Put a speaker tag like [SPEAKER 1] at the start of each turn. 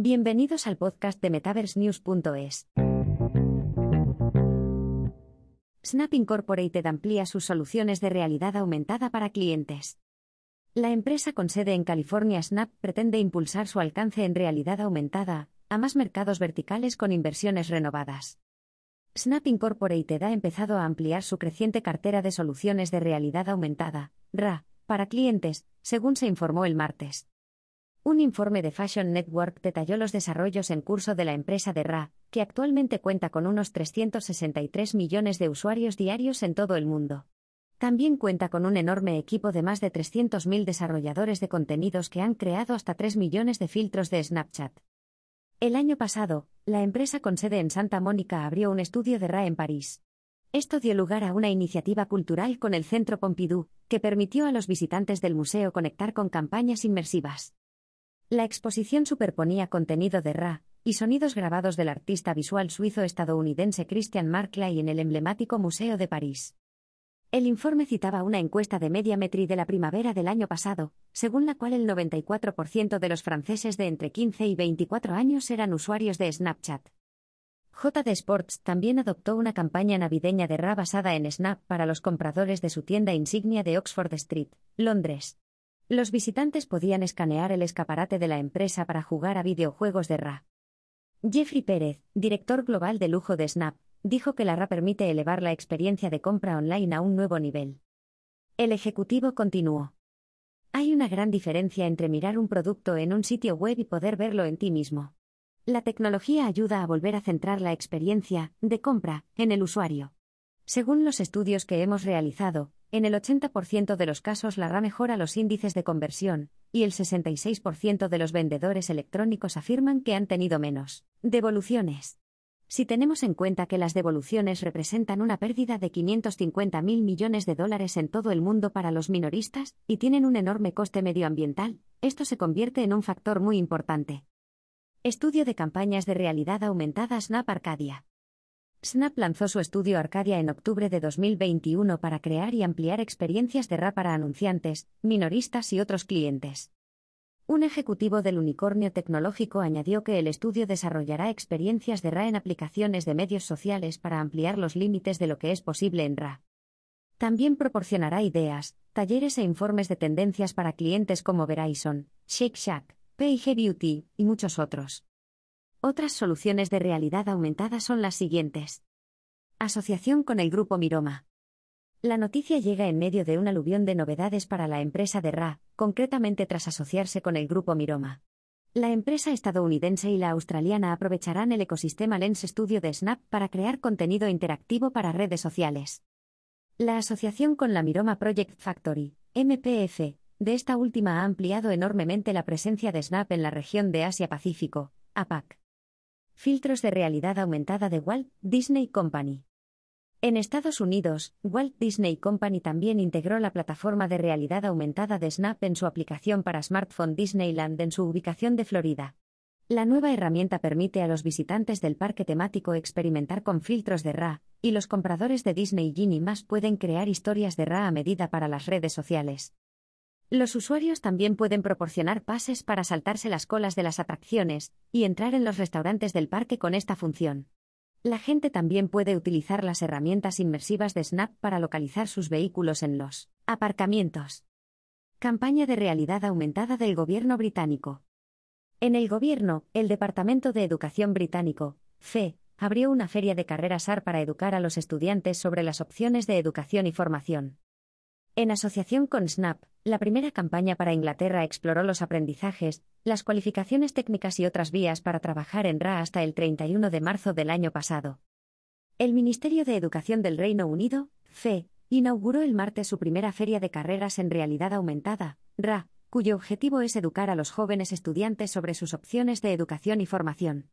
[SPEAKER 1] Bienvenidos al podcast de MetaverseNews.es. Snap Incorporated amplía sus soluciones de realidad aumentada para clientes. La empresa con sede en California Snap pretende impulsar su alcance en realidad aumentada a más mercados verticales con inversiones renovadas. Snap Incorporated ha empezado a ampliar su creciente cartera de soluciones de realidad aumentada, RA, para clientes, según se informó el martes. Un informe de Fashion Network detalló los desarrollos en curso de la empresa de RA, que actualmente cuenta con unos 363 millones de usuarios diarios en todo el mundo. También cuenta con un enorme equipo de más de 300.000 desarrolladores de contenidos que han creado hasta 3 millones de filtros de Snapchat. El año pasado, la empresa con sede en Santa Mónica abrió un estudio de RA en París. Esto dio lugar a una iniciativa cultural con el Centro Pompidou, que permitió a los visitantes del museo conectar con campañas inmersivas. La exposición superponía contenido de Ra y sonidos grabados del artista visual suizo-estadounidense Christian Markley en el emblemático Museo de París. El informe citaba una encuesta de Mediametry de la primavera del año pasado, según la cual el 94% de los franceses de entre 15 y 24 años eran usuarios de Snapchat. JD Sports también adoptó una campaña navideña de Ra basada en Snap para los compradores de su tienda insignia de Oxford Street, Londres. Los visitantes podían escanear el escaparate de la empresa para jugar a videojuegos de RA. Jeffrey Pérez, director global de lujo de Snap, dijo que la RA permite elevar la experiencia de compra online a un nuevo nivel. El ejecutivo continuó. Hay una gran diferencia entre mirar un producto en un sitio web y poder verlo en ti mismo. La tecnología ayuda a volver a centrar la experiencia de compra en el usuario. Según los estudios que hemos realizado, en el 80% de los casos la RA mejora los índices de conversión, y el 66% de los vendedores electrónicos afirman que han tenido menos devoluciones. Si tenemos en cuenta que las devoluciones representan una pérdida de 550 mil millones de dólares en todo el mundo para los minoristas y tienen un enorme coste medioambiental, esto se convierte en un factor muy importante. Estudio de campañas de realidad aumentada Snap Arcadia. Snap lanzó su estudio Arcadia en octubre de 2021 para crear y ampliar experiencias de RA para anunciantes, minoristas y otros clientes. Un ejecutivo del unicornio tecnológico añadió que el estudio desarrollará experiencias de RA en aplicaciones de medios sociales para ampliar los límites de lo que es posible en RA. También proporcionará ideas, talleres e informes de tendencias para clientes como Verizon, Shake Shack, P&G Beauty y muchos otros. Otras soluciones de realidad aumentada son las siguientes. Asociación con el Grupo Miroma. La noticia llega en medio de un aluvión de novedades para la empresa de RA, concretamente tras asociarse con el Grupo Miroma. La empresa estadounidense y la australiana aprovecharán el ecosistema Lens Studio de Snap para crear contenido interactivo para redes sociales. La asociación con la Miroma Project Factory, MPF, de esta última ha ampliado enormemente la presencia de Snap en la región de Asia-Pacífico, APAC. Filtros de realidad aumentada de Walt Disney Company. En Estados Unidos, Walt Disney Company también integró la plataforma de realidad aumentada de Snap en su aplicación para smartphone Disneyland en su ubicación de Florida. La nueva herramienta permite a los visitantes del parque temático experimentar con filtros de RA, y los compradores de Disney Genie más pueden crear historias de RA a medida para las redes sociales. Los usuarios también pueden proporcionar pases para saltarse las colas de las atracciones y entrar en los restaurantes del parque con esta función. La gente también puede utilizar las herramientas inmersivas de Snap para localizar sus vehículos en los aparcamientos. Campaña de realidad aumentada del gobierno británico. En el gobierno, el Departamento de Educación británico, FE, abrió una feria de carreras AR para educar a los estudiantes sobre las opciones de educación y formación. En asociación con Snap, la primera campaña para Inglaterra exploró los aprendizajes, las cualificaciones técnicas y otras vías para trabajar en RA hasta el 31 de marzo del año pasado. El Ministerio de Educación del Reino Unido, FE, inauguró el martes su primera feria de carreras en realidad aumentada, RA, cuyo objetivo es educar a los jóvenes estudiantes sobre sus opciones de educación y formación.